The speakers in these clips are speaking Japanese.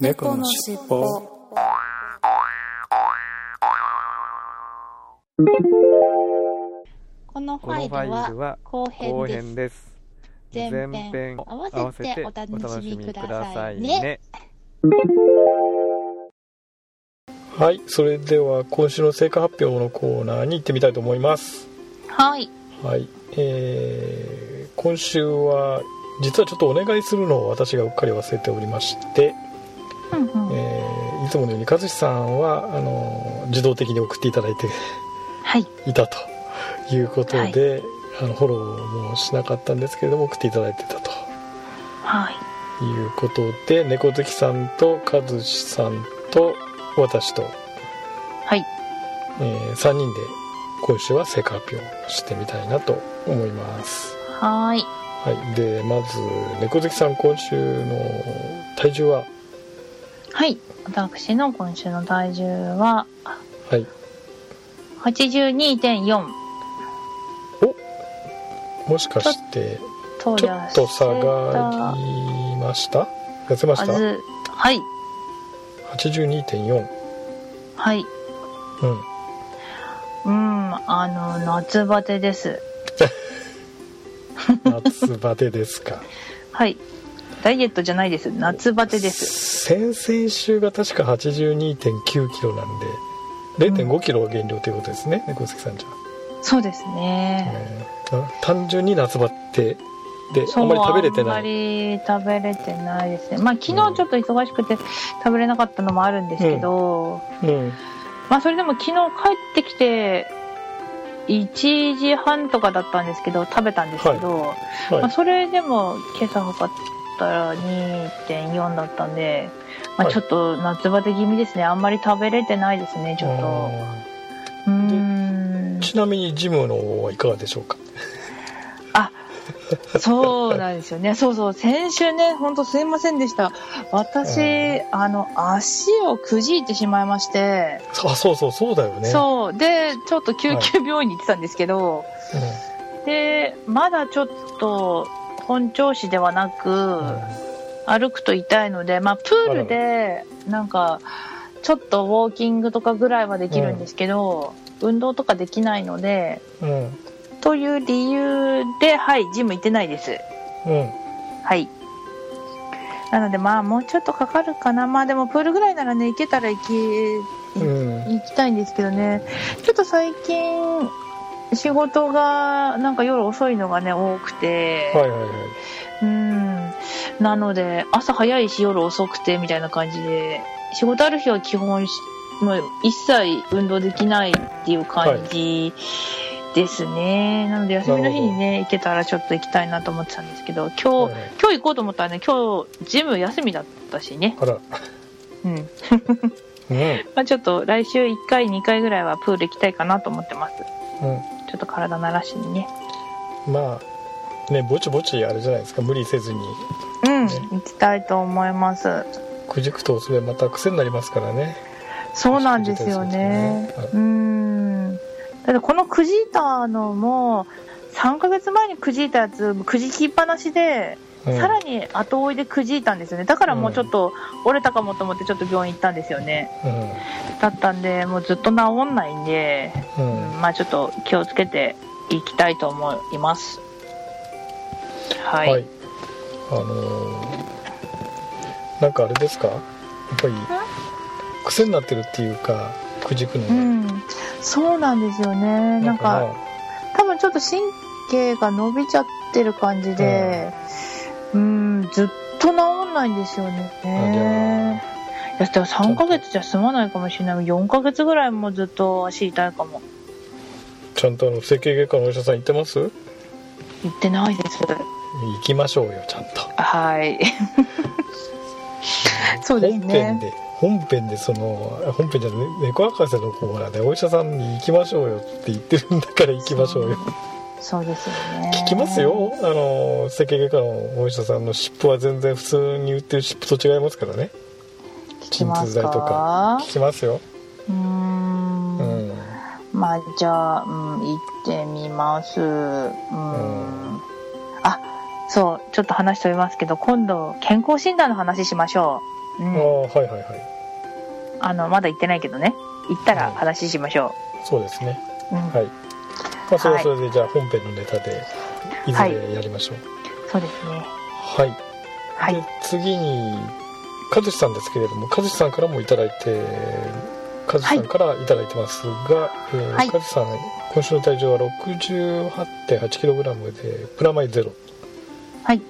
猫のしっぽこのファァイルは後後編です。編です。前編前編合わせてお楽しみくださいね。はいそれでは今週の成果発表のコーナーに行ってみたいと思いますはい。はいえー、今週は実はちょっとお願いするのを私がうっかり忘れておりまして、うんうんえーいつものように和志さんはあの自動的に送っていただいてはい。いたということで、あのフォローもしなかったんですけれども送っていただいてたとはい。いうことで猫好きさんと和志さんと私と、はい。え3人で今週は成果発表してみたいなと思いますはい。はいでまず猫好きさん今週の体重は？はい。私の今週の体重ははい82.4もしかしてとちょっと下がりました？痩せました？はい。82.4はい。うんうん。あの、夏バテです。夏バテですかはい。ダイエットじゃないです。夏バテです。先々週が確か82 9キロなんで0 5キロ減量ということですね。猫好きさんじゃ、そうですね。えーあ単純に夏バテであんまり食べれてあんまないり食べれてないですね。まあ昨日ちょっと忙しくて食べれなかったのもあるんですけど、うん。まあそれでも昨日帰ってきて1時半とかだったんですけど食べたんですけど、はい。まあそれでも今朝測ったら2.4だったんで、まあはいちょっと夏バテ気味ですね。あんまり食べれてないですね、ちょっと。うーん。ちなみにジムの方はいかがでしょうか？そうなんですよね。そうそう。先週ね、ほんとすいませんでした。私、うあの、足をくじいてしまいまして、あそうそうそうだよねそう。で、ちょっと救急病院に行ってたんですけど、うで、まだちょっと本調子ではなく、ん歩くと痛いので、まあ、プールで、なんか、ちょっとウォーキングとかぐらいはできるんですけど、運動とかできないので、うんという理由で、はい、ジム行ってないです。うんはい。なのでまあもうちょっとかかるかな。まあでもプールぐらいならね、行けたら行き、うん行きたいんですけどね。ちょっと最近、仕事がなんか夜遅いのがね、多くて。はいはいはいうん。なので、朝早いし夜遅くてみたいな感じで、仕事ある日は基本し、もう一切運動できないっていう感じですね。なので休みの日にね、行けたらちょっと行きたいなと思ってたんですけど、今日、はいはい今日行こうと思ったらね、今日ジム休みだったしね。あらうん。うん まあちょっと来週1回、2回ぐらいはプール行きたいかなと思ってます。うちょっと体慣らしにね。んまあねぼちぼちあれじゃないですか無理せずにうん、ね行きたいと思います。くじくとそれまた癖になりますからねそうなんですよね。はいうん。ただこのくじいたのも、3ヶ月前にくじいたやつ、くじきっぱなしで、うんさらに後追いでくじいたんですよね。だからもうちょっと折れたかもと思ってちょっと病院行ったんですよね。だったんで、もうずっと治んないんで、うん、ううんんまあちょっと気をつけていきたいと思います。はい。はい、あのーなんかあれですか？やっぱり癖になってるっていうかくじくのが、うん。そうなんですよね。なんか、多分ちょっと神経が伸びちゃってる感じで、うん、ずっと治んないんですよね。いや、でも3ヶ月じゃ済まないかもしれない。4ヶ月ぐらいもずっと足痛いかも。ちゃんとあの整形外科のお医者さん行ってます？言ってないです。行きましょうよちゃんとはい。そうです本編ね。で本編でその本編じゃね猫博士のコーナーでお医者さんに行きましょうよって言ってるんだから行きましょうよそうですよね。聞きますよ。あの整形外科のお医者さんの湿布は全然普通に売ってる湿布と違いますからね。聞きます鎮痛剤とか。聞きますよ。うーん。うん。まあじゃあ、うん、行ってみます。うん。あ、そう、ちょっと話飛びますけど、今度、健康診断の話しましょう。ああん、はいはいはい。あのまだ行ってないけどね。行ったら話しましょそうですね。う、うん。はいまあそれははい。それでじゃあ本編のネタでいずれやりましょう。そうですね。はい、はい。で次に和志さんですけれども和志さんからもいただいて和志さんからいただいてますが、えーはい。和志さん今週の体重は 68.8kg でプラマイゼロ。はい。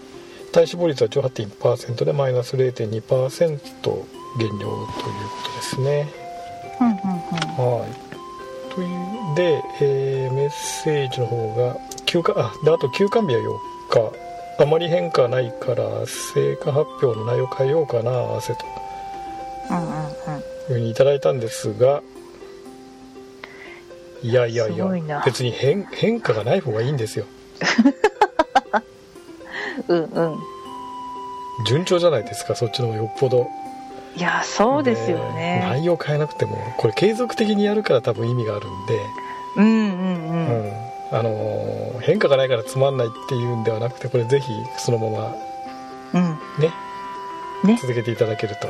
体脂肪率は18.1%でマイナス0.2%減量ということですね。うんうんうん。はいというで、えーメッセージの方が休暇あであと休館日は4日。あまり変化ないから成果発表の内容変えようかな合わせと。うんうんうん。いうふうにいただいたんですが。いやいやいや別に変変化がない方がいいんですよ。うんうん。順調じゃないですかそっちの方がよっぽどいやそうですよでね。内容変えなくてもこれ継続的にやるから多分意味があるんで、うんうんううん。んあのー変化がないからつまんないっていうんではなくてこれぜひそのままうん。ね。ね。続けていただけると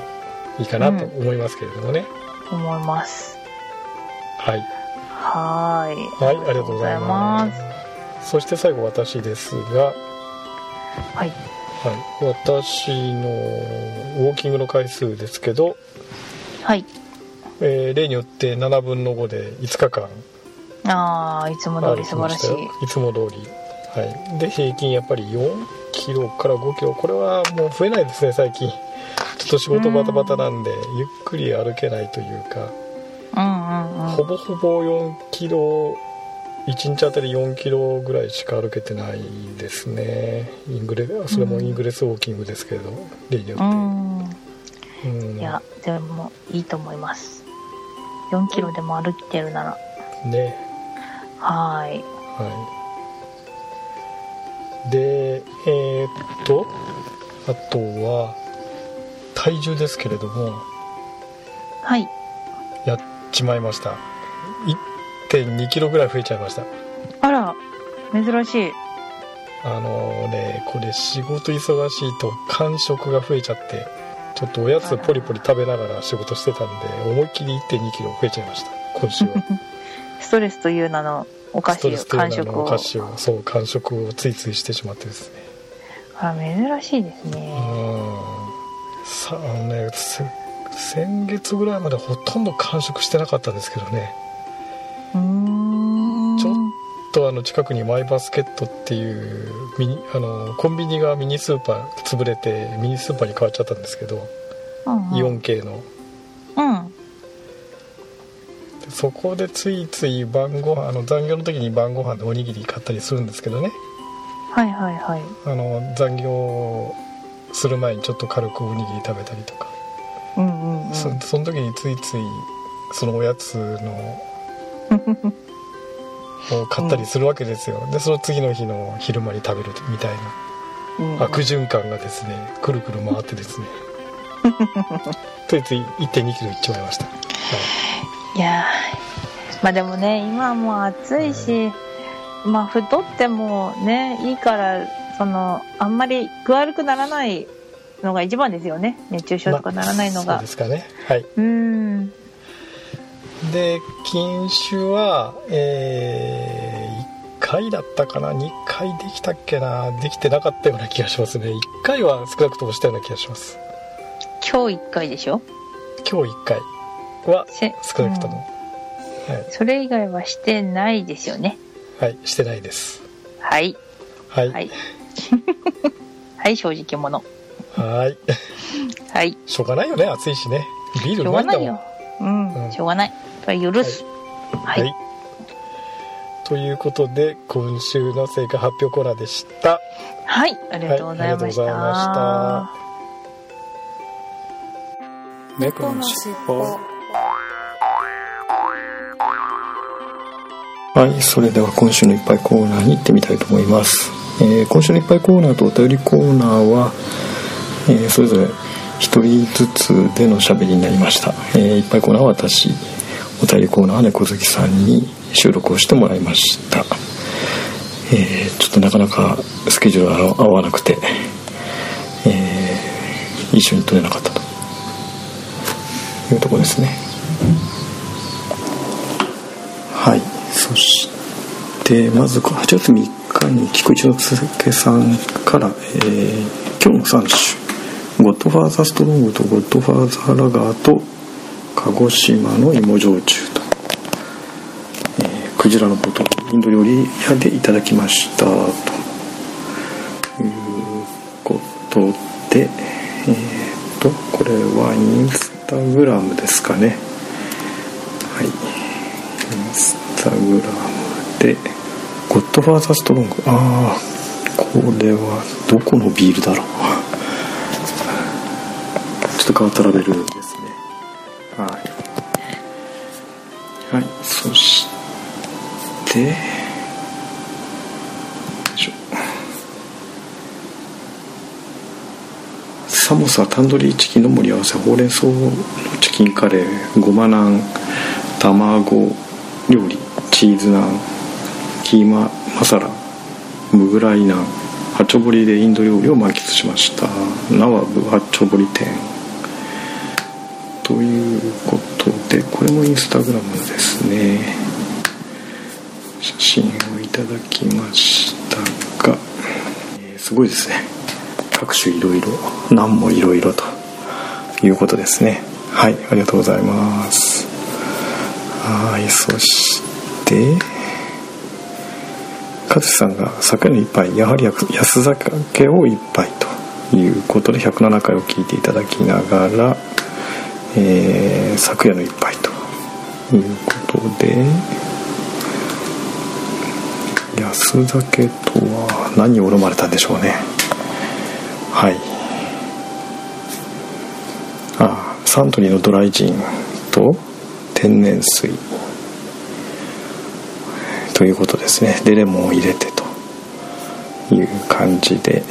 いいかなと思いますけれどもね、思います。はい。はーい。はいありがとうございます。す。そして最後私ですが、はいはい、私のウォーキングの回数ですけど、はい。えー例によって7分の5で5日間。ああいつも通り素晴らしい。いつも通り。はい。で平均やっぱり4キロから5キロ。これはもう増えないですね最近。ちょっと仕事バタバタなんでゆっくり歩けないというか。うんうんうん。ほぼほぼ4キロ1日あたり4キロぐらいしか歩けてないですね。イングレそれもイングレスウォーキングです。けれど例によって、うん。うん。いやでもいいと思います。4キロでも歩いてるなら。ね。はーい。はい。でえーっとあとは体重ですけれども。はい。やっちまいました1 2キロぐらい増えちゃいました。あら珍しい。あのねこれ仕事忙しいと間食が増えちゃってちょっとおやつポリポリ食べながら仕事してたんで思いっきり1 2キロ増えちゃいました。今週は。ストレスという名のお菓子レスという名完食を。のお菓子を。そう間食をついついしてしまってですね。あら珍しいですうねん。さあのねせ先月ぐらいまでほとんど完食してなかったんですけどねとあの近くにマイバスケットっていうミニあのコンビニがミニスーパー潰れてミニスーパーに変わっちゃったんですけど、うんうん。イオン系の。うん。でそこでついつい晩ご飯あの残業の時に晩ご飯でおにぎり買ったりするんですけどね。はいはいはい。あの残業する前にちょっと軽くおにぎり食べたりとか、うんうんうん。そその時についついそのおやつの を買ったりするわけですよ、でその次の日の昼間に食べるみたいな。うん。うん悪循環がですねくるくる回ってですね。ついつい1 2キロいっちまいました、はいやー。まあでもね今はもう暑いし、まあ太ってもねいいからそのあんまり具悪くならないのが一番ですよね。熱中症とかならないのが。まあそうですかね。はい。うんで禁酒はえー、1回だったかな？2回できたっけな？できてなかったような気がしますね。1回は少なくともしたような気がします。今日1回でしょ？今日1回はせ少なくとも、はい。それ以外はしてないですよね。はいしてないです。はい。はい。はい。はい正直者。はい。はい。しょうがないよね暑いしね。ビールしょうまいんだもん。うがないよ。うん、うん。しょうがない許すはい、はい。ということで、今週の成果発表コーナーでした。はい、ありがとうございました。はいありがとうございま猫のしっぽ。はい、それでは今週のいっぱいコーナーに行ってみたいと思います。えー今週のいっぱいコーナーとお便りコーナーは、えーそれぞれ一人ずつでの喋りになりました。えーいっぱいコーナーは私、お便りコーナーは猫好きさんに収録をしてもらいました。えーちょっとなかなかスケジュールが合わなくて、えー一緒に撮れなかったと。いうとこですね。はい。そしてまず8月3日に菊池之助さんから、えー、今日の3種ゴッドファーザーストロングとゴッドファーザーラガーと鹿児島の芋焼酎と、えー、クジラのことインド料理屋でいただきましたと。いうことでえー、とこれはインスタグラムですかね。はい。インスタグラムでゴッドファーザーストロング。ああこれはどこのビールだろう。ちょっと変わったラベルですね。はい。はい。そしてサモサタンドリーチキンの盛り合わせほうれん草のチキンカレーごまナン卵料理チーズナンキーママサラムグライナンハチョボリでインド料理を満喫しました。ナワブハチョボリ店。ということでこれもインスタグラムですね。写真をいただきましたが、えー、すごいですね。各種いろいろ何もいろいろということですね。はいありがとうございます。はいそして勝さんが酒の一杯やはり安酒を一杯ということで107回を聞いていただきながら、えー、昨夜の一杯と。いうことで安酒とは何を飲まれたんでしょうね。はい。あサントリーのドライジンと天然水。ということですね。でレモンを入れてという感じで。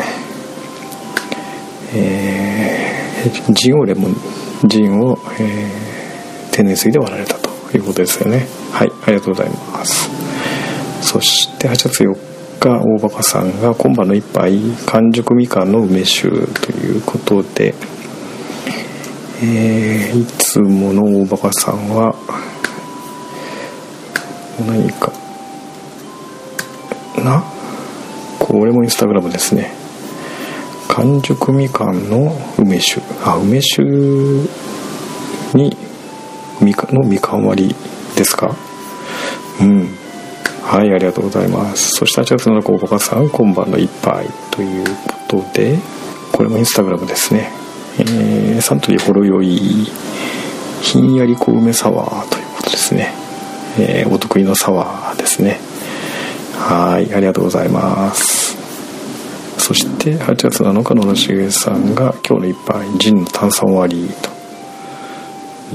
えー、ジンをレモンジンを、えー、天然水で割られたということですよね。はいありがとうございます。そして8月4日大バカさんが今晩の一杯完熟みかんの梅酒ということで、えー、いつもの大バカさんは何かな？これもインスタグラムですね。完熟みかんの梅酒。あ梅酒にみかのみかん割りですか？うん。はいありがとうございます。そして8月7日おばかさん今晩の一杯ということでこれもインスタグラムですね。えー、サントリーほろ酔いひんやり小梅サワーということですね、えー、お得意のサワーですね。はいありがとうございます。そして8月7日の野重さんが今日の一杯ジンの炭酸割りと。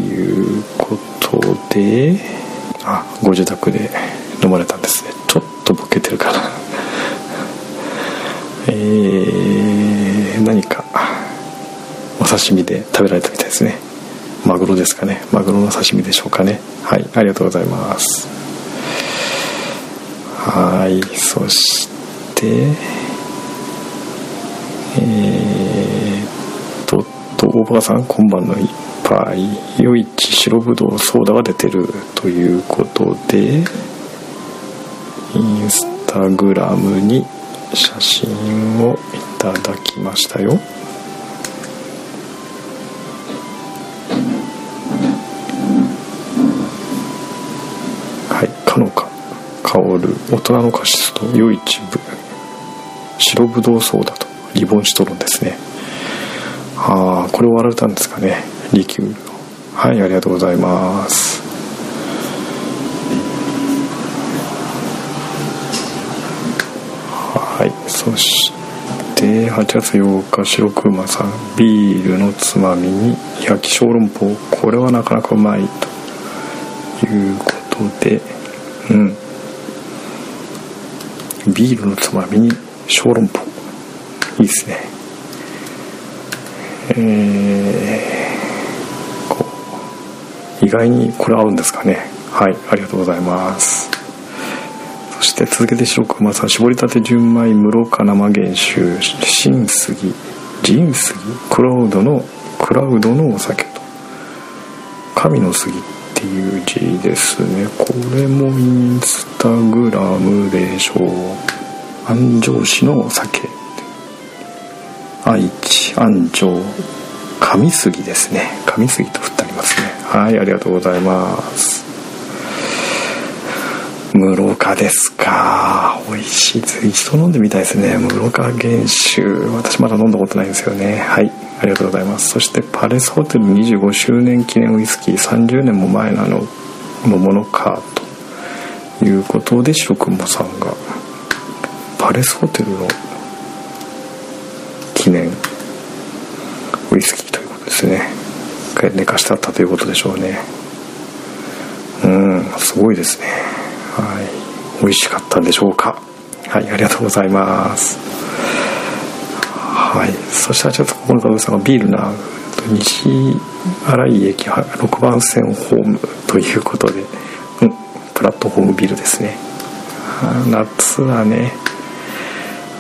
いうことであご自宅で飲まれたんですね。ちょっとボケてるかな。えー、何かお刺身で食べられたみたいですね。マグロですかね。マグロの刺身でしょうかね。はいありがとうございます。はいそしてえー、とと大バカさん今晩の一杯余市白ぶどうソーダが出てるということでインスタグラムに写真をいただきましたよ。はいかのか。香る大人のカシスと余市部白ぶどうソーダと。リボンシトロンですね。ああこれ割られたんですかね。リキュールはいありがとうございます。はいそして8月8日白熊さんビールのつまみに焼き小籠包。これはなかなかうまいということで。うん。ビールのつまみに小籠包。いいですね。えー、意外にこれ合うんですかね。はいありがとうございます。そして続けて白くまさ絞りたて純米室賀生原酒。新杉。ジン杉。クラウドのクラウドのお酒と。神の杉っていう字ですね。これもインスタグラムでしょう。安城市のお酒。愛知安城上杉ですね。上杉と振ってありますね。はいありがとうございます。室岡ですか。美味しい。一度飲んでみたいですね。室岡原酒私まだ飲んだことないんですよね。はいありがとうございます。そしてパレスホテル25周年記念ウイスキー。30年も前なののものかということで白くもさんがパレスホテルの記念ウイスキーということですね。寝かしてあったということでしょうね。うんすごいですね。はい。美味しかったんでしょうか。はいありがとうございます。はい。そしたらちょっとここの方さんがビールな西新井駅6番線ホームということで、うん、プラットフォームビルですね。夏はね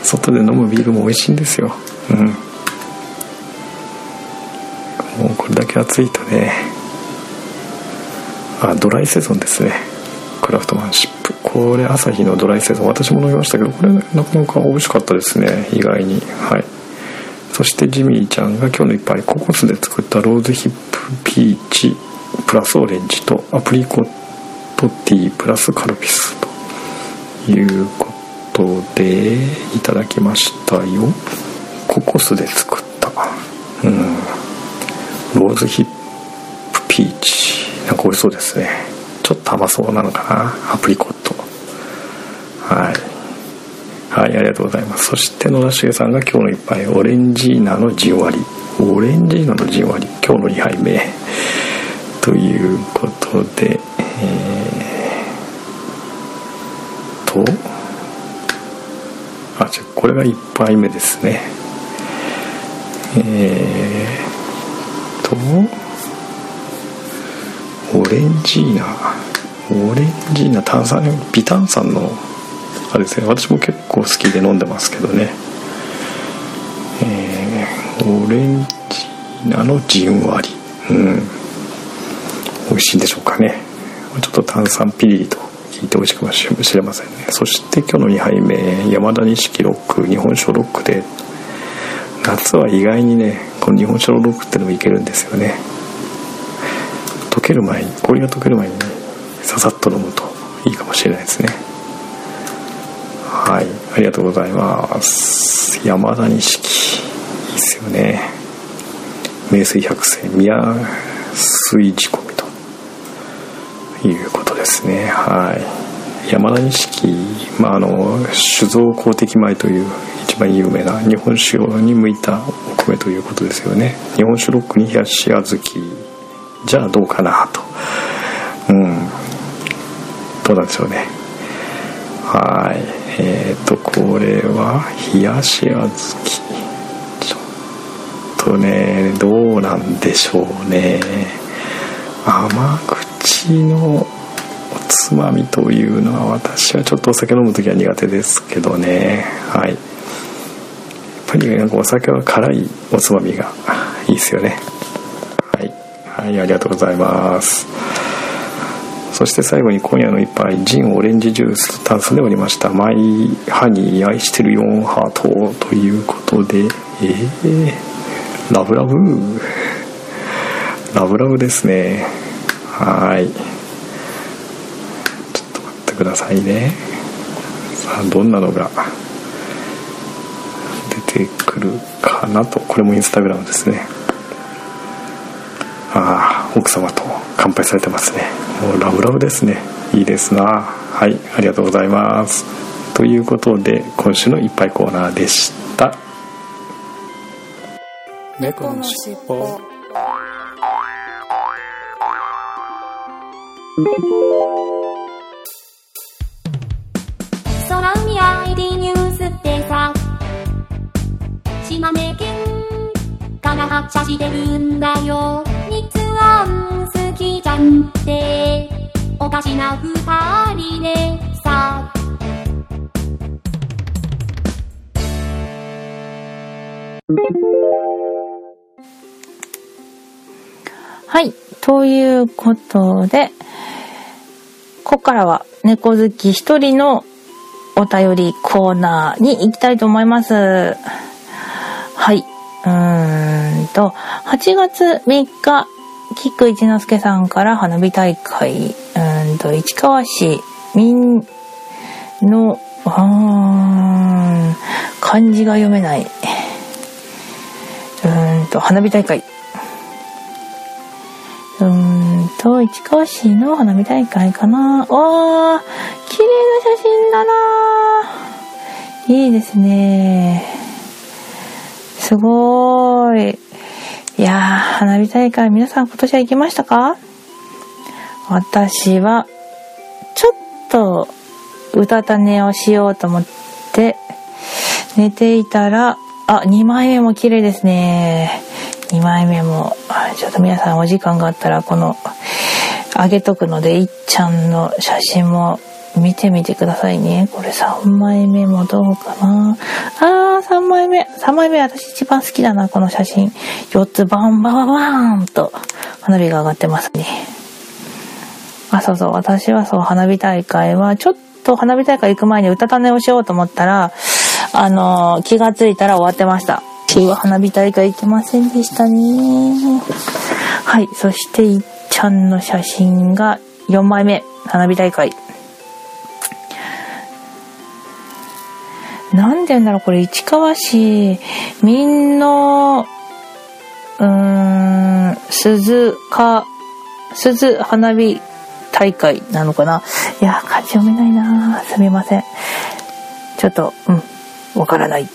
外で飲むビールも美味しいんですよ。うん。もうこれだけ暑いとね。あドライセゾンですね。クラフトマンシップ。これ朝日のドライセゾン。私も飲みましたけどこれなかなか美味しかったですね。意外に。はい。そしてジミーちゃんが今日の一杯。ココスで作ったローズヒップピーチ。プラスオレンジとアプリコットティー。プラスカルピスということでいただきましたよ。ココスで作った。うん。ローズヒップピーチ。なんか美味しそうですね。ちょっと甘そうなのかな。アプリコット。はい。はいありがとうございます。そして野田茂さんが今日の一杯オレンジーナのじんわり。オレンジーナのじんわり。今日の2杯目。ということでえー、とあじゃこれが1杯目ですね。えー、とオレンジーナ。オレンジーナ炭酸微炭酸のあれですね。私も結構好きで飲んでますけどね。えー、オレンジーナのじんわり。うん。美味しいんでしょうかね。ちょっと炭酸ピリリと効いて美味しくもしれませんね。そして今日の2杯目山田錦ロック日本酒ロックで夏は意外にねこの日本酒のロックってのもいけるんですよね。溶ける前に氷が溶ける前にささっと飲むといいかもしれないですね。はい。ありがとうございます。山田錦いいっすよね。名水百選宮水仕込みということですね。はい。山田錦まああの酒造公的米という一番有名な日本酒に向いたお米ということですよね。日本酒ロックに冷やし小豆。じゃあどうかなと。うん。どうなんでしょうね。はい。えっ、ー、とこれは冷やし小豆。ちょっとねどうなんでしょうね。甘口のつまみというのは私はちょっとお酒飲む時は苦手ですけどね。はい。やっぱりなんかお酒は辛いおつまみがいいですよね。はい。はいありがとうございます。そして最後に今夜の一杯ジンオレンジジュースと炭酸でおりました。マイハニー愛してる4ハートということでえー、ラブラブ。ラブラブですね。はい。くださいね。さあどんなのが出てくるかなと。これもインスタグラムですね。ああ奥様と乾杯されてますね。もうラブラブですね。いいですな。はいありがとうございます。ということで今週のいっぱいコーナーでした。猫のしっぽ。空海 ID ニュースってさ。島根県から発車してるんだよ。好きじゃんって。おかしな二人でさ。はい。ということで、ここからは猫好き一人のお便りコーナーに行きたいと思います。はい。うーんと、8月3日、キック一之輔さんから花火大会、うんと、市川市民の、あ漢字が読めない。うんと、花火大会。うんと、市川市の花火大会かな。わー、綺麗な写真だないいですね。すごーい。いやー、花火大会皆さん今年は行きましたか？私は、ちょっと、うたた寝をしようと思って、寝ていたら、あ、2枚目も綺麗ですね。2枚目も、ちょっと皆さんお時間があったら、この、あげとくので、いっちゃんの写真も見てみてくださいね。これ3枚目もどうかな。あー、3枚目。3枚目私一番好きだな、この写真。4つバンバンババーンと花火が上がってますね。あ、そうそう。私はそう、花火大会は、ちょっと花火大会行く前に歌種をしようと思ったら、あのー、気がついたら終わってました。私は花火大会行けませんでしたね。はい。そして、いっちゃんの写真が4枚目。花火大会。なんて言うんだろう、これ、市川市民の、うーん、鈴鹿、鈴花火大会なのかないや、漢字読めないなすみません。ちょっと、うん、わからない。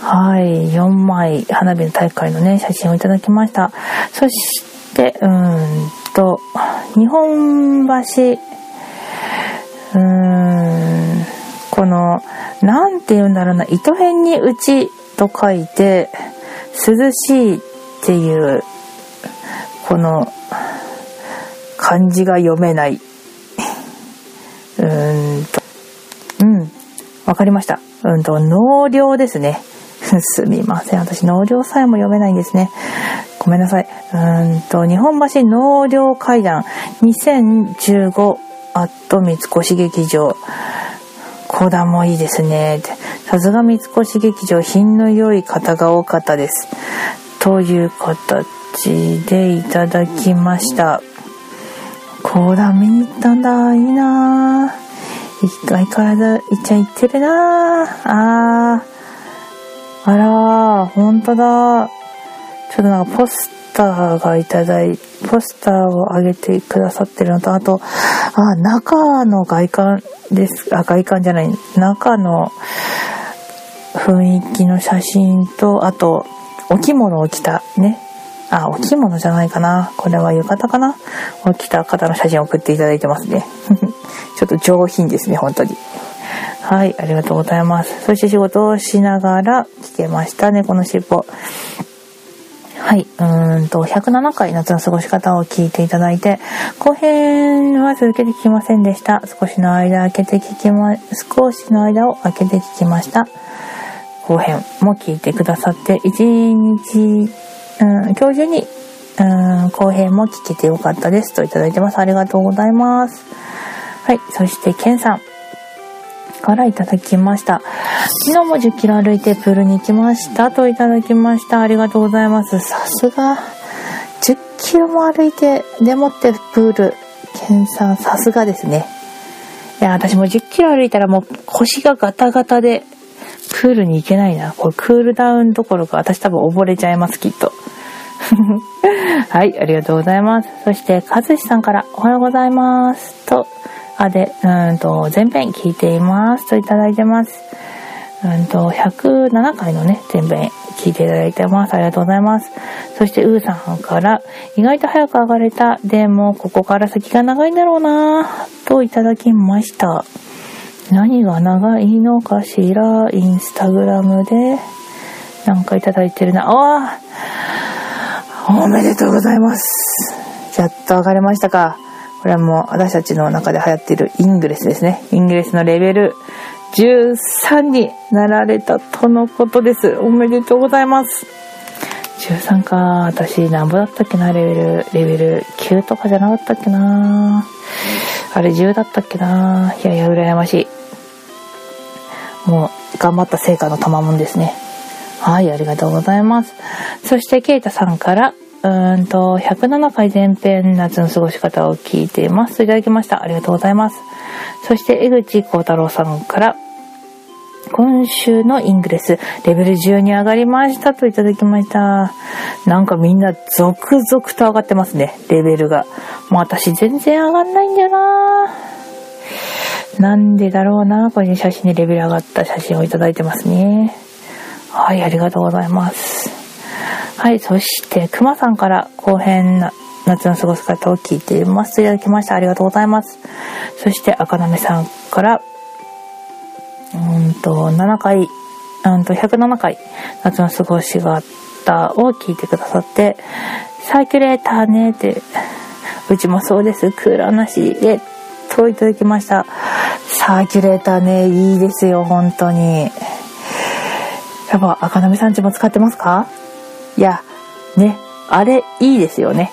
はい、4枚花火の大会のね、写真をいただきました。そして、うんと、日本橋、うーん、この、なんて言うんだろうな、糸辺にうちと書いて、涼しいっていう、この、漢字が読めない。うーんと、うん、わかりました。うんと、納涼ですね。すみません。私、納涼さえも読めないんですね。ごめんなさい。うんと、日本橋納涼会談2015アット三越劇場。講談もいいですね。さすが三越劇場、品の良い方が多かったです。という形でいただきました。講談見に行ったんだ。いいなぁ一回体、いっちゃん行ってるなぁああらほんとだ。ちょっとなんかポスターがいただい、ポスターをあげてくださってるのと、あと、あ、中の外観です。あ、外観じゃない。中の雰囲気の写真と、あと、お着物を着たね。あ、お着物じゃないかな。これは浴衣かなを着た方の写真を送っていただいてますね。ちょっと上品ですね、本当に。はい、ありがとうございます。そして仕事をしながら聞けましたね、この尻尾。はい。うんと、107回夏の過ごし方を聞いていただいて、後編は続けて聞きませんでした。少しの間開けて聞きま、少しの間を開けて聞きました。後編も聞いてくださって、一日、うん、今日中に、うん、後編も聞けてよかったですといただいてます。ありがとうございます。はい。そして、ケンさん。からいただきました。昨日も10キロ歩いてプールに行きましたといただきました。ありがとうございます。さすが、10キロも歩いて、でもってプール、ケンさん、さすがですね。いや、私も10キロ歩いたらもう腰がガタガタで、プールに行けないな。これクールダウンどころか私多分溺れちゃいます、きっと。はい、ありがとうございます。そして、かずしさんからおはようございます。と、あ、で、うんと、前編聞いていますといただいてます。うんと、107回のね、前編聞いていただいてます。ありがとうございます。そして、うーさんから、意外と早く上がれた。でも、ここから先が長いんだろうなといただきました。何が長いのかしら？インスタグラムで、なんかいただいてるな。ああおめでとうございます。やっと上がれましたか。これはもう私たちの中で流行っているイングレスですね。イングレスのレベル13になられたとのことです。おめでとうございます。13か。私、何ぼだったっけな、レベル。レベル9とかじゃなかったっけな。あれ10だったっけな。いやいや、羨ましい。もう、頑張った成果の賜物ですね。はい、ありがとうございます。そして、ケイタさんから、うんと、107回前編夏の過ごし方を聞いています。いただきました。ありがとうございます。そして、江口幸太郎さんから、今週のイングレス、レベル10に上がりましたといただきました。なんかみんな続々と上がってますね、レベルが。もう私全然上がんないんだよななんでだろうなこれに写真でレベル上がった写真をいただいてますね。はい、ありがとうございます。はい、そして、くまさんから後編な夏の過ごす方を聞いていますいただきました。ありがとうございます。そして、赤なめさんから、うんと、7回、うんと、107回、夏の過ごし方を聞いてくださって、サーキュレーターねって、うちもそうです、クーラーなしで、といただきました。サーキュレーターね、いいですよ、本当に。やっぱ、赤波さんちも使ってますか？いや、ね、あれ、いいですよね。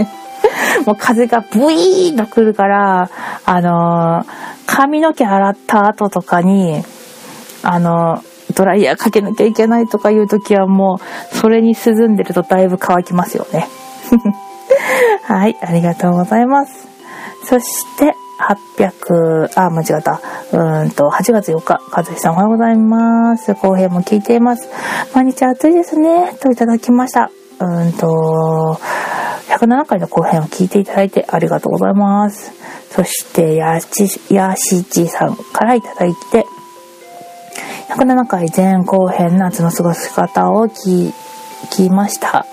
もう風がブイーンと来るから、あのー、髪の毛洗った後とかに、あの、ドライヤーかけなきゃいけないとかいう時はもう、それに涼んでるとだいぶ乾きますよね。はい、ありがとうございます。そして、800、あ、間違った。うんと、8月4日、和志さんおはようございます。後編も聞いています。毎日暑いですね。といただきました。うんと、107回の後編を聞いていただいてありがとうございます。そして、やし、やしちさんからいただいて、107回前後編夏の過ごし方を聞いてきました。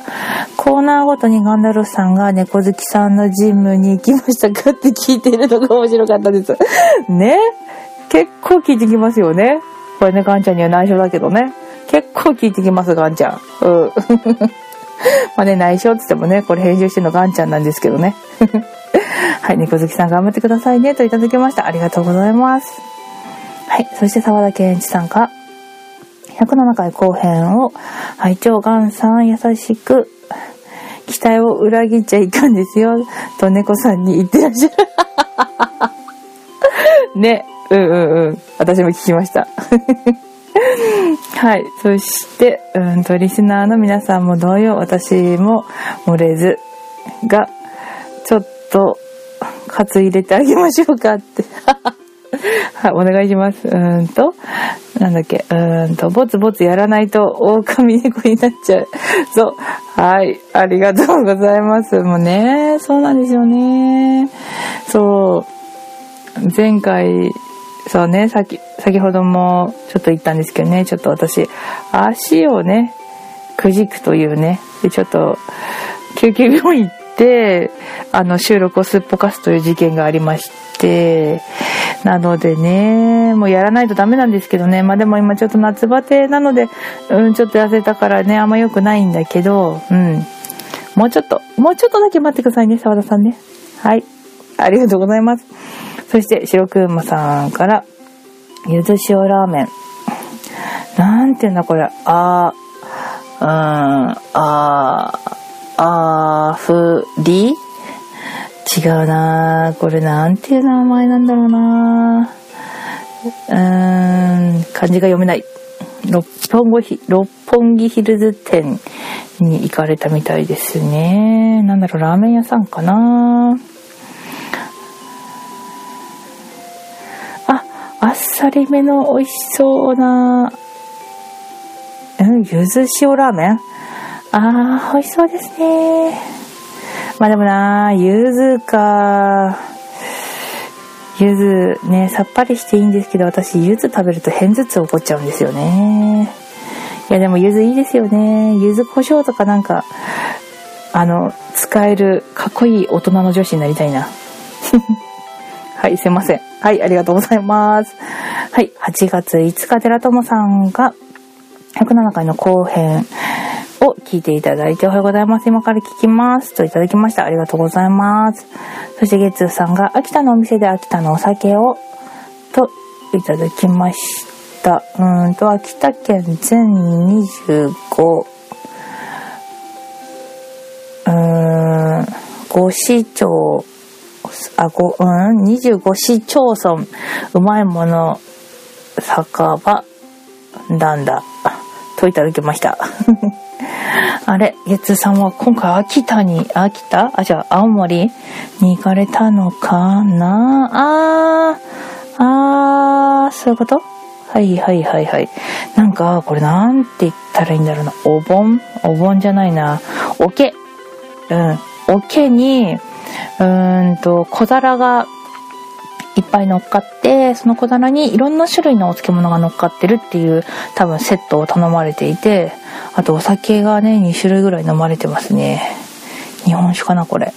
コーナーごとにガンダルスさんが猫好きさんのジムに行きましたかって聞いてるのが面白かったです。ね？結構聞いてきますよね。これね、ガンちゃんには内緒だけどね。結構聞いてきます、ガンちゃん。うん。まあね、内緒って言ってもね、これ編集してるのガンちゃんなんですけどね。はい、猫好きさん頑張ってくださいね、といただきました。ありがとうございます。はい、そして沢田健一さんが、107回後編を、はい、長ガンさん優しく、期待を裏切っちゃいかんですよ、と猫さんに言ってらっしゃる。ね、うんうんうん。私も聞きました。はい。そして、うんと、リスナーの皆さんも同様、私も漏れずが、ちょっと、カツ入れてあげましょうかって。はい、お願いします。うんと、なんだっけ、うんと、ぼつぼつやらないと狼猫になっちゃう。そう。はい、ありがとうございます。もうね、そうなんですよね。そう。前回、そうね、さっき、先ほどもちょっと言ったんですけどね、ちょっと私、足をね、くじくというね、で、ちょっと、救急病院行って、あの、収録をすっぽかすという事件がありまして、なのでね、もうやらないとダメなんですけどね、まあでも今ちょっと夏バテなので、うん、ちょっと痩せたからね、あんま良くないんだけど、うん。もうちょっと、もうちょっとだけ待ってくださいね、沢田さんね。はい。ありがとうございます。そして、白くんまさんから、ゆず塩ラーメン。なんていうんだこれ。あー、うん、あー、あーふり？違うなこれなんていう名前なんだろうなうーん、漢字が読めない。六本木、六本木ヒルズ店に行かれたみたいですね。なんだろう、ラーメン屋さんかなああっさりめの美味しそうな、うん、ゆず塩ラーメン？あー、美味しそうですね。まあでもなゆずか。ゆずね、さっぱりしていいんですけど、私ゆず食べると偏頭痛起こっちゃうんですよね。いやでもゆずいいですよね。ゆず胡椒とかなんか、あの、使えるかっこいい大人の女子になりたいな。はい、すいません。はい、ありがとうございます。はい、8月5日、寺友さんが、107回の後編聞いていただいておはようございます。今から聞きます。といただきました。ありがとうございます。そして月さんが秋田のお店で秋田のお酒をといただきました。うんと、秋田県全25、うーん、5市町、あ、ご、うん、25市町村、うまいもの、酒場、なんだ、といただきました。あれ、月さんは今回秋田に、秋田？あ、じゃあ青森に行かれたのかな？あー、あー、そういうこと？はいはいはいはい。なんか、これなんて言ったらいいんだろうな。お盆？お盆じゃないな。おけ。うん。おけに、うーんと、小皿がいっぱい乗っかって、その小皿にいろんな種類のお漬物が乗っかってるっていう多分セットを頼まれていて、あとお酒がね、2種類ぐらい飲まれてますね。日本酒かな、これ。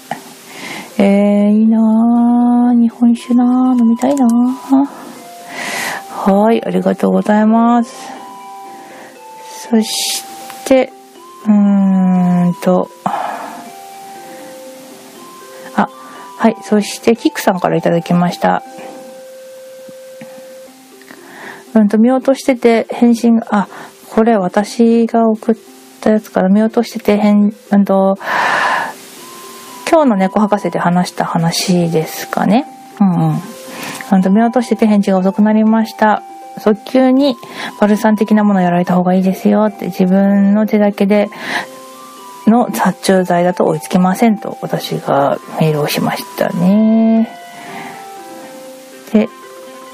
えー、いいなぁ。日本酒なぁ。飲みたいなぁ。はい、ありがとうございます。そして、うーんと、はい。そして、キックさんから頂きました。うんと、見落としてて、返信、あ、これ私が送ったやつから見落としてて、返、うんと、今日の猫博士で話した話ですかね。うんうん。うんと、見落としてて返事が遅くなりました。早急にバルサン的なものをやられた方がいいですよって自分の手だけでの殺虫剤だと追いつけませんと私がメールをしましたね。で、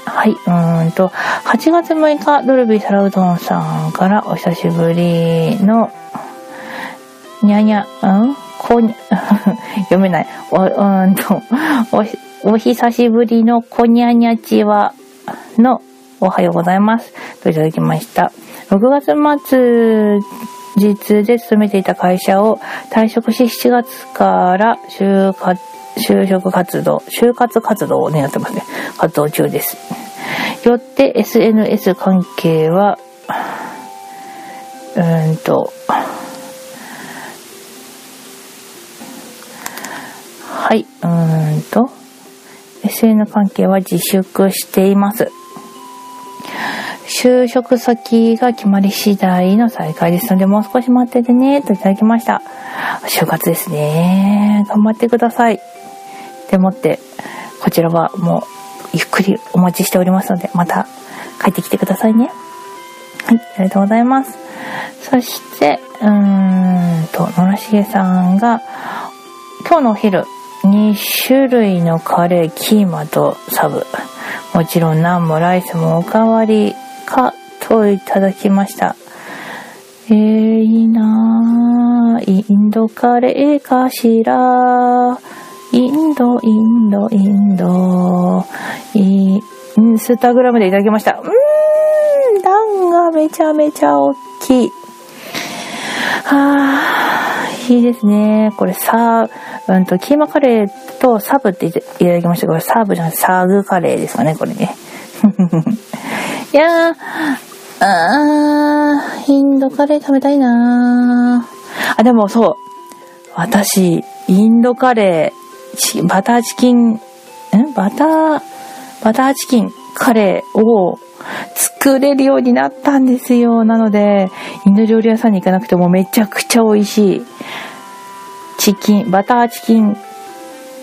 はい、うーんと、8月6日、ドルビーサラうどんさんからお久しぶりの、にゃにゃ、うん？こに、読めない。お、うんと、お、お久しぶりのこにゃにゃちはのおはようございます。といただきました。6月末日で勤めていた会社を退職し7月から就活就職活動、就活活動をね、やってますね。活動中です。よって SNS 関係は、うーんと、はい、うーんと、SN 関係は自粛しています。就職先が決まり次第の再開ですので、もう少し待っててね、といただきました。就活ですね。頑張ってください。でもって、こちらはもう、ゆっくりお待ちしておりますので、また帰ってきてくださいね。はい、ありがとうございます。そして、うーんと、野良しげさんが、今日のお昼、2種類のカレー、キーマとサブ。もちろんナンもライスもおかわりかといただきました。えー、いいなぁ。インドカレーかしら。インド、インド、インド。インスタグラムでいただきました。うーん、段がめちゃめちゃ大きい。はぁ、いいですね。これさ、うんと、キーマカレーとサブっていただきました。これサーブじゃない、サーグカレーですかね、これね。いやー、あー、インドカレー食べたいなあ、でもそう。私、インドカレー、バターチキン、ん？バター、バターチキンカレーを作れるようになったんですよ。なので、インド料理屋さんに行かなくてもめちゃくちゃ美味しいチキン、バターチキン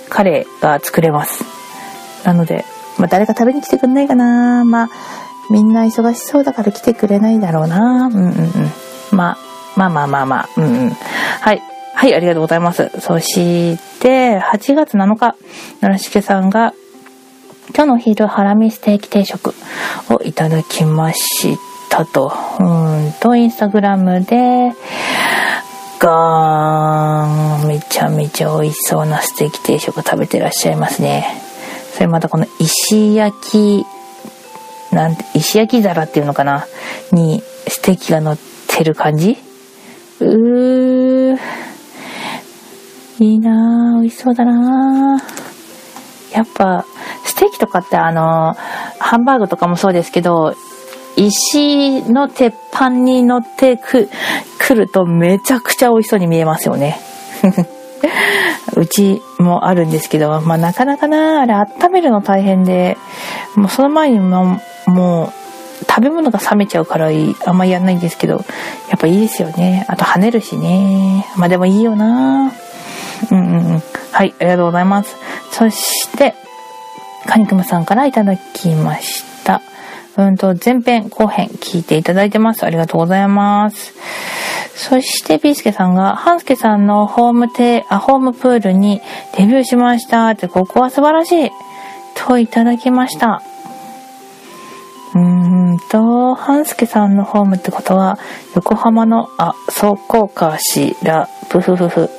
カレーが作れます。なので、まあ、誰か食べに来てくんないかなまあ、みんな忙しそうだから来てくれないだろうな。うんうんうん。まあ、まあまあまあまあ。うんうん。はい。はい、ありがとうございます。そして、8月7日、奈良しけさんが、今日の昼、ハラミステーキ定食をいただきましたと。うんと、インスタグラムで、ガーンめちゃめちゃ美味しそうなステーキ定食食べてらっしゃいますね。それまたこの石焼きなんて、石焼き皿っていうのかな？に、ステーキが乗ってる感じ？うー。いいなぁ。美味しそうだなぁ。やっぱ、ステーキとかってあの、ハンバーグとかもそうですけど、石の鉄板に乗ってく、来るとめちゃくちゃ美味しそうに見えますよね。うちもあるんですけど、まあなかなかな、あれ温めるの大変で、もうその前にももう食べ物が冷めちゃうからあんまりやんないんですけど、やっぱいいですよね。あと跳ねるしね。まあでもいいよなうんうん。はい、ありがとうございます。そして、カニクムさんからいただきました。うんと、前編後編聞いていただいてます。ありがとうございます。そして、ビースケさんが、ハンスケさんのホームテあ、ホームプールにデビューしましたって、ここは素晴らしいといただきました。うーんと、ハンスケさんのホームってことは、横浜の、あ、そうこうかしら、ブフフフ。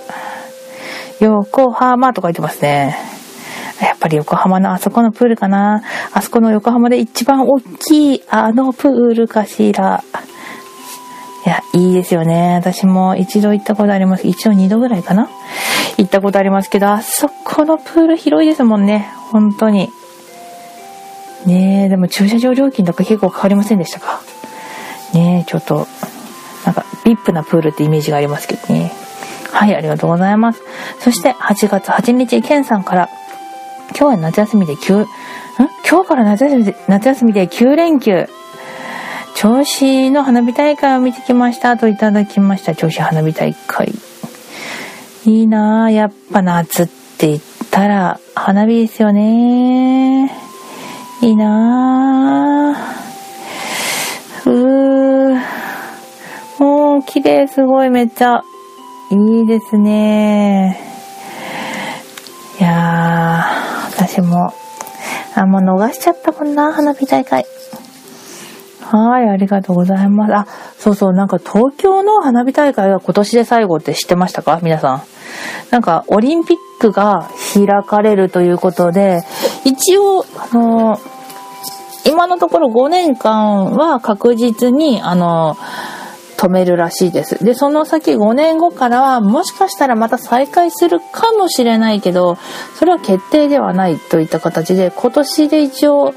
横浜と書いてますね。やっぱり横浜のあそこのプールかな。あそこの横浜で一番大きいあのプールかしら。いや、いいですよね。私も一度行ったことあります。一応二度ぐらいかな行ったことありますけど、あそこのプール広いですもんね。本当に。ねえ、でも駐車場料金とか結構かかりませんでしたか？ねえ、ちょっと、なんか、ビップなプールってイメージがありますけどね。はい、ありがとうございます。そして、8月8日、ケンさんから、今日は夏休みで9、ん？今日から夏休みで、夏休みで9連休。銚子の花火大会を見てきましたといただきました。銚子花火大会。いいなぁ。やっぱ夏って言ったら花火ですよね。いいなぁ。うー。もう綺麗すごいめっちゃ。いいですね。いやー、私も、あ、もう逃しちゃったもんな、花火大会。はい、ありがとうございます。あ、そうそう、なんか東京の花火大会が今年で最後って知ってましたか？皆さん。なんかオリンピックが開かれるということで、一応、あの、今のところ5年間は確実に、あの、止めるらしいです。で、その先5年後からはもしかしたらまた再開するかもしれないけど、それは決定ではないといった形で、今年で一応、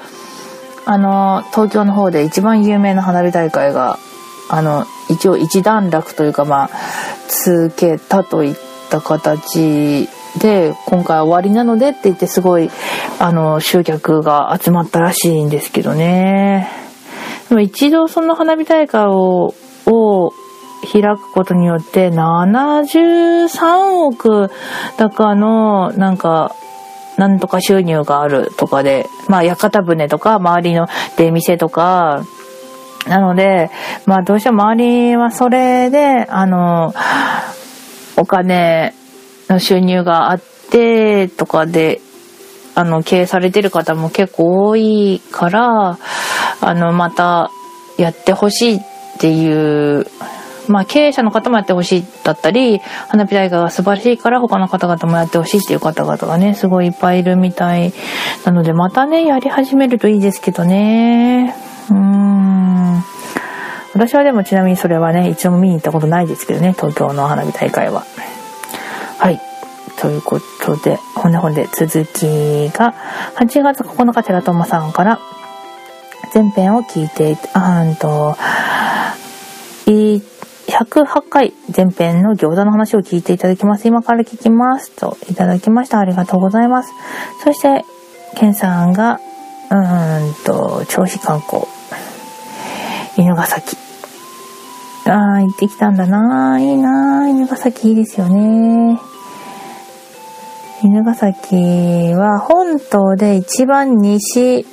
あの、東京の方で一番有名な花火大会が、あの、一応一段落というか、まあ、続けたといった形で、今回終わりなのでって言ってすごい、あの、集客が集まったらしいんですけどね。でも一度その花火大会を、を開くことによって73億高のなんかなんとか収入があるとかで、まあ、屋形船とか、周りの出店とか、なので、まあ、どうしても周りはそれで、あの、お金の収入があって、とかで、あの、経営されてる方も結構多いから、あの、また、やってほしいってていうまあ、経営者の方もやってほしいだったり、花火大会が素晴らしいから他の方々もやってほしいっていう方々がね、すごいいっぱいいるみたいなので、またね、やり始めるといいですけどね。うーん。私はでもちなみにそれはね、一度も見に行ったことないですけどね、東京の花火大会は。はい。ということで、ほんでほんで続きが、8月9日、寺友さんから、前編を聞いて、あんと、108回前編の餃子の話を聞いていただきます。今から聞きます。といただきました。ありがとうございます。そして、ケンさんが、うーんと、銚子観光。犬ヶ崎。ああ、行ってきたんだな。いいな。犬ヶ崎いいですよね。犬ヶ崎は本島で一番西、ん？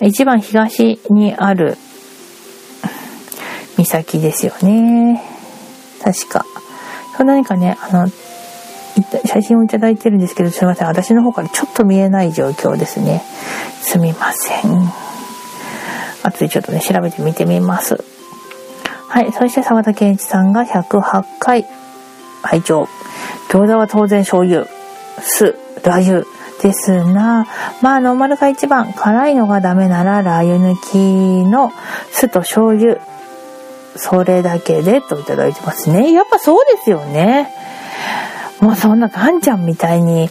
一番東にある岬ですよね。確か。そ何かね、あの、写真をいただいてるんですけど、すいません。私の方からちょっと見えない状況ですね。すみません。後でちょっとね、調べてみてみます。はい。そして沢田健一さんが108回拝聴餃子は当然醤油、酢、ラー油ですが、まあノーマルが一番、辛いのがダメならラー油抜きの酢と醤油それだけでといただいてますね。やっぱそうですよね。もうそんなガンちゃんみたいに、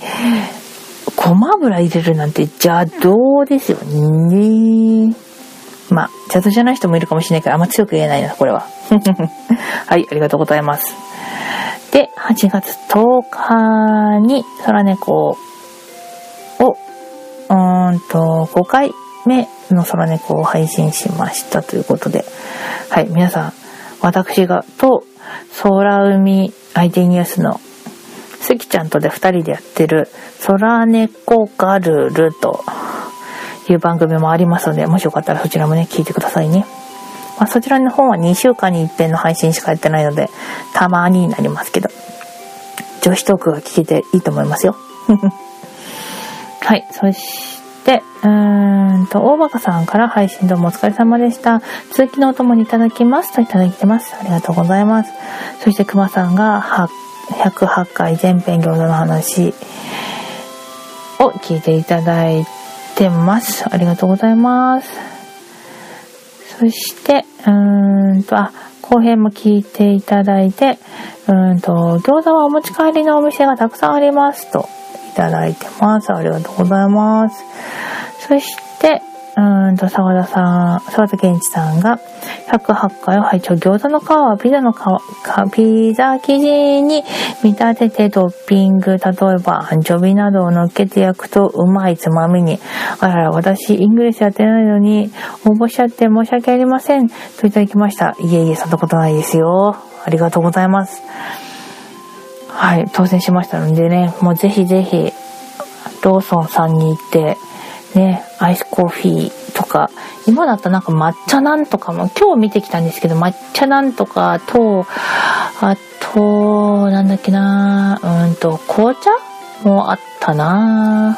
ごま油入れるなんて邪道ですよね。まあ、邪道じゃない人もいるかもしれないけど、あんま強く言えないな、これは。はい、ありがとうございます。で、8月10日に、空猫を、うーんと、5回目の空猫を配信しましたということで、はい、皆さん、私が、と、空海 IT ニュースの関ちゃんとで2人でやってる「空猫ガルル」という番組もありますのでもしよかったらそちらもね聞いてくださいね、まあ、そちらの方は2週間に一遍の配信しかやってないのでたまになりますけど女子トークが聞けていいと思いますよはいそしてうーんと大バカさんから配信どうもお疲れ様でした通勤のお供にいただきますといただいてますありがとうございますそしてくまさんが108回全編餃子の話を聞いていただいてます。ありがとうございます。そして、うーんと、あ、後編も聞いていただいて、うーんと、餃子はお持ち帰りのお店がたくさんありますといただいてます。ありがとうございます。そして、うんと、沢田さん、沢田健一さんが、108回を拝聴餃子の皮はピザの皮、ピザ生地に見立ててトッピング、例えばアンチョビなどを乗っけて焼くとうまいつまみに。あらら、私、イングレスやってないのに、応募しちゃって申し訳ありません。といただきました。いえいえ、そんなことないですよ。ありがとうございます。はい、当選しましたのでね、もうぜひぜひ、ローソンさんに行って、ね、アイスコーヒーとか、今だったらなんか抹茶なんとかも、今日見てきたんですけど、抹茶なんとかと、あと、なんだっけなうんと、紅茶もあったな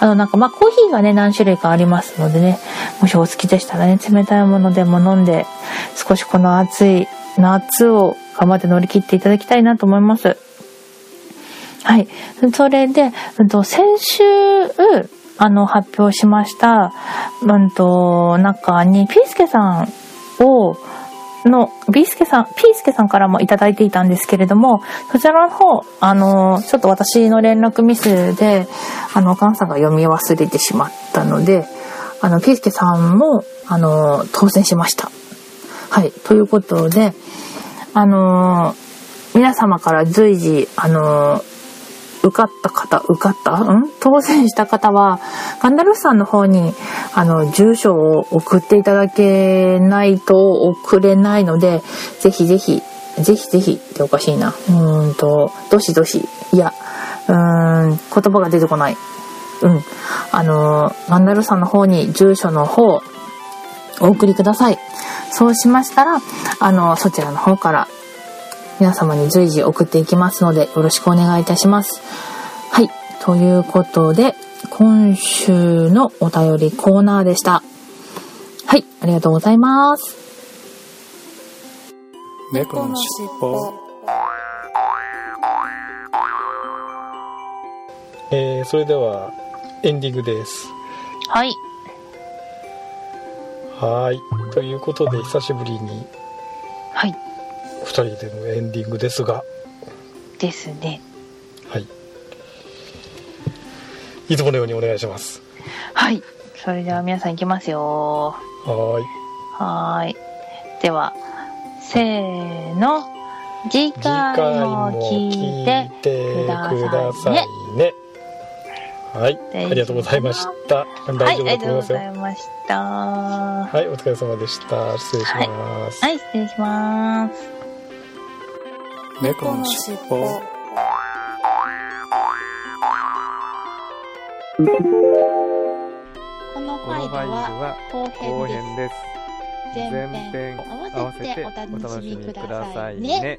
あの、なんか、まあ、コーヒーがね、何種類かありますのでね、もしお好きでしたらね、冷たいものでも飲んで、少しこの暑い夏を頑張って乗り切っていただきたいなと思います。はい。それで、先週、あの、発表しました、うんと、中に、ピースケさんを、の、ビースケさん、ピースケさんからもいただいていたんですけれども、そちらの方、あの、ちょっと私の連絡ミスで、あの、お母さんが読み忘れてしまったので、あの、ピースケさんも、あの、当選しました。はい。ということで、あの、皆様から随時、あの、受かった方、受かった？ん？当選した方は、ガンダルフさんの方に、あの、住所を送っていただけないと送れないので、ぜひぜひ、ぜひぜひっておかしいな。うんと、どしどし、いや、うーん、言葉が出てこない。うん。あの、ガンダルフさんの方に住所の方、お送りください。そうしましたら、あの、そちらの方から皆様に随時送っていきますので、よろしくお願いいたします。はい。ということで、今週のお便りコーナーでした。はい。ありがとうございます。猫のしっぽ。えー、それではエンディングです。はい。はい。ということで、久しぶりに。はい。2人でのエンディングですが。ですね。はい。いつものようにお願いします。はい。それでは皆さんいきますよ。はい。はい。ではせーの。次回も聞いてくださいね。はい、ありがとうございました。大丈夫だと思いますよ。はい、ありがとうございました。はい、お疲れ様でした。失礼します。はい、はい、失礼します。猫のしっぽこのファイルは後編です。前編合わせてお楽しみくださいね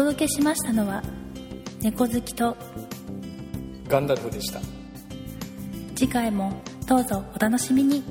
届けしましたのは猫好きとガンダルフでした。次回もどうぞお楽しみに